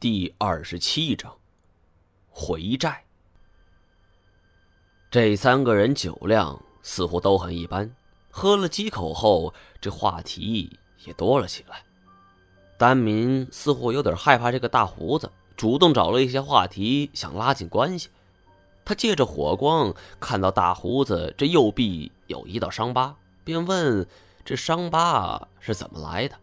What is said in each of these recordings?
第二十七章回寨。这三个人酒量似乎都很一般，喝了几口后，这话题也多了起来。丹民似乎有点害怕这个大胡子，主动找了一些话题，想拉近关系。他借着火光看到大胡子这右臂有一道伤疤，便问：“这伤疤是怎么来的？”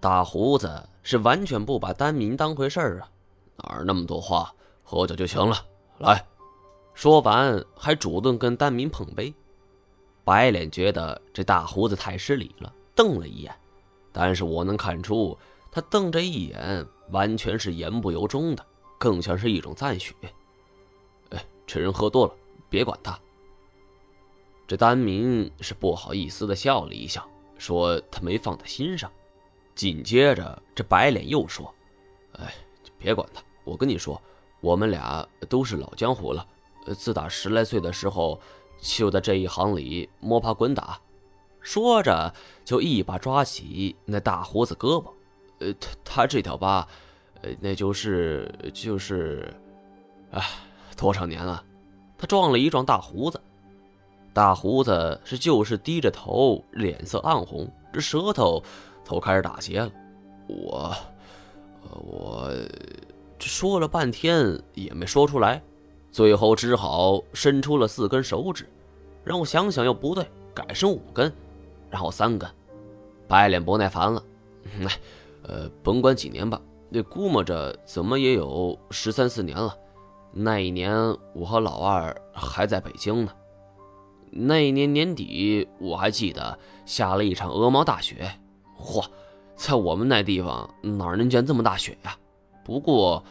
大胡子是完全不把丹民当回事儿啊！哪儿那么多话，喝酒就行了。来，说完还主动跟丹民碰杯。白脸觉得这大胡子太失礼了，瞪了一眼。但是我能看出，他瞪这一眼完全是言不由衷的，更像是一种赞许。哎，这人喝多了，别管他。这丹民是不好意思的笑了一笑，说他没放在心上。紧接着，这白脸又说：“哎，别管他。我跟你说，我们俩都是老江湖了。自打十来岁的时候，就在这一行里摸爬滚打。”说着，就一把抓起那大胡子胳膊。呃，他他这条疤，呃，那就是就是，哎，多少年了？他撞了一撞大胡子。大胡子是就是低着头，脸色暗红，这舌头。头开始打结了，我，我这说了半天也没说出来，最后只好伸出了四根手指，让我想想又不对，改成五根，然后三根。白脸不耐烦了，哎，呃，甭管几年吧，那估摸着怎么也有十三四年了。那一年我和老二还在北京呢，那一年年底我还记得下了一场鹅毛大雪。嚯，在我们那地方哪能见这么大雪呀？不过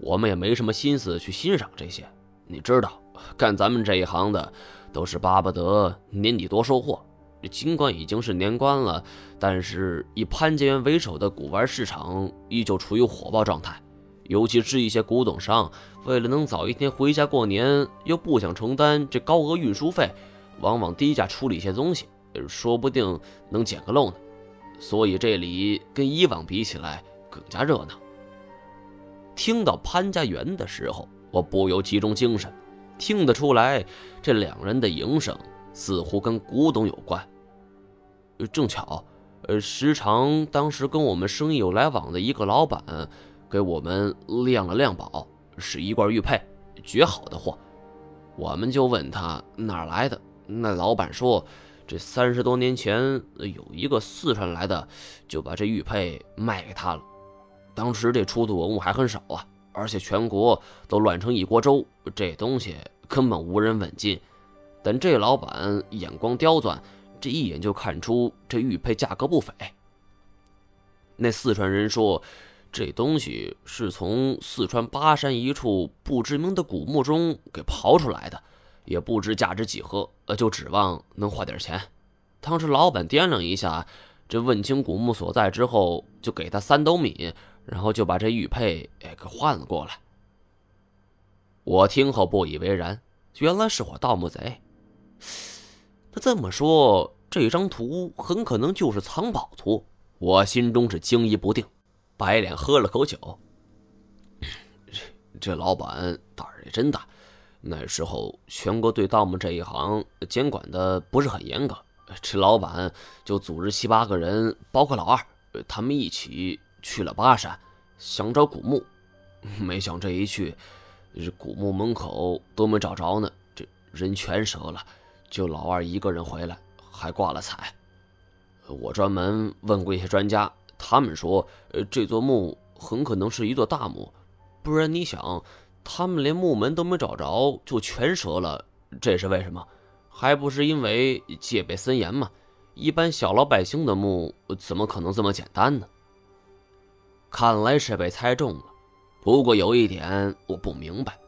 我们也没什么心思去欣赏这些。你知道，干咱们这一行的都是巴不得年底多收获。尽管已经是年关了，但是以潘家园为首的古玩市场依旧处于火爆状态。尤其是一些古董商，为了能早一天回家过年，又不想承担这高额运输费，往往低价处理一些东西，说不定能捡个漏呢。所以这里跟以往比起来更加热闹。听到潘家园的时候，我不由集中精神，听得出来这两人的营生似乎跟古董有关。正巧，呃，时常当时跟我们生意有来往的一个老板，给我们亮了亮宝，是一罐玉佩，绝好的货。我们就问他哪来的，那老板说。这三十多年前，有一个四川来的，就把这玉佩卖给他了。当时这出土文物还很少啊，而且全国都乱成一锅粥，这东西根本无人问津。但这老板眼光刁钻，这一眼就看出这玉佩价格不菲。那四川人说，这东西是从四川巴山一处不知名的古墓中给刨出来的。也不知价值几何，呃，就指望能换点钱。当时老板掂量一下，这问清古墓所在之后，就给他三斗米，然后就把这玉佩哎给换了过来。我听后不以为然，原来是伙盗墓贼。那这么说，这张图很可能就是藏宝图。我心中是惊疑不定。白脸喝了口酒，这这老板胆儿也真大。那时候，全国对盗墓这一行监管的不是很严格，这老板就组织七八个人，包括老二，他们一起去了巴山，想找古墓。没想这一去，这古墓门口都没找着呢，这人全折了，就老二一个人回来，还挂了彩。我专门问过一些专家，他们说，这座墓很可能是一座大墓，不然你想。他们连墓门都没找着，就全折了，这是为什么？还不是因为戒备森严吗？一般小老百姓的墓怎么可能这么简单呢？看来是被猜中了。不过有一点我不明白，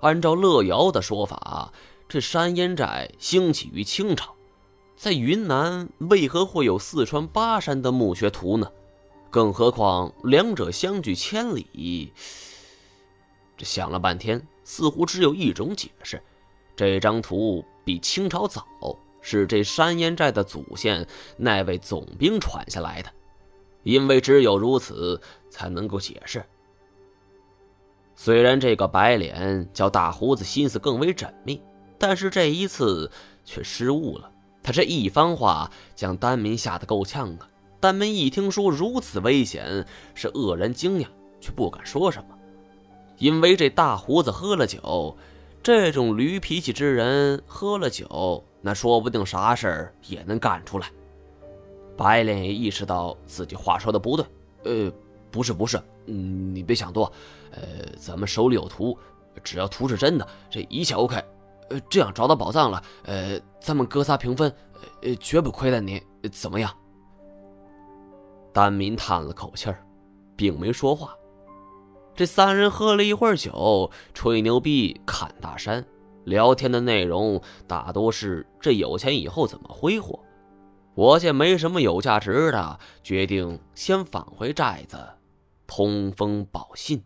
按照乐瑶的说法，这山烟寨兴起于清朝，在云南为何会有四川巴山的墓穴图呢？更何况两者相距千里。这想了半天，似乎只有一种解释：这张图比清朝早，是这山烟寨的祖先那位总兵传下来的。因为只有如此，才能够解释。虽然这个白脸叫大胡子心思更为缜密，但是这一次却失误了。他这一番话将丹民吓得够呛啊！丹民一听说如此危险，是愕然惊讶，却不敢说什么，因为这大胡子喝了酒，这种驴脾气之人喝了酒，那说不定啥事儿也能干出来。白脸也意识到自己话说的不对，呃，不是不是，嗯，你别想多，呃，咱们手里有图，只要图是真的，这一切 OK。呃，这样找到宝藏了，呃，咱们哥仨平分，呃，绝不亏待你，怎么样？丹民叹了口气儿，并没说话。这三人喝了一会儿酒，吹牛逼，侃大山，聊天的内容大多是这有钱以后怎么挥霍。我见没什么有价值的，决定先返回寨子，通风报信。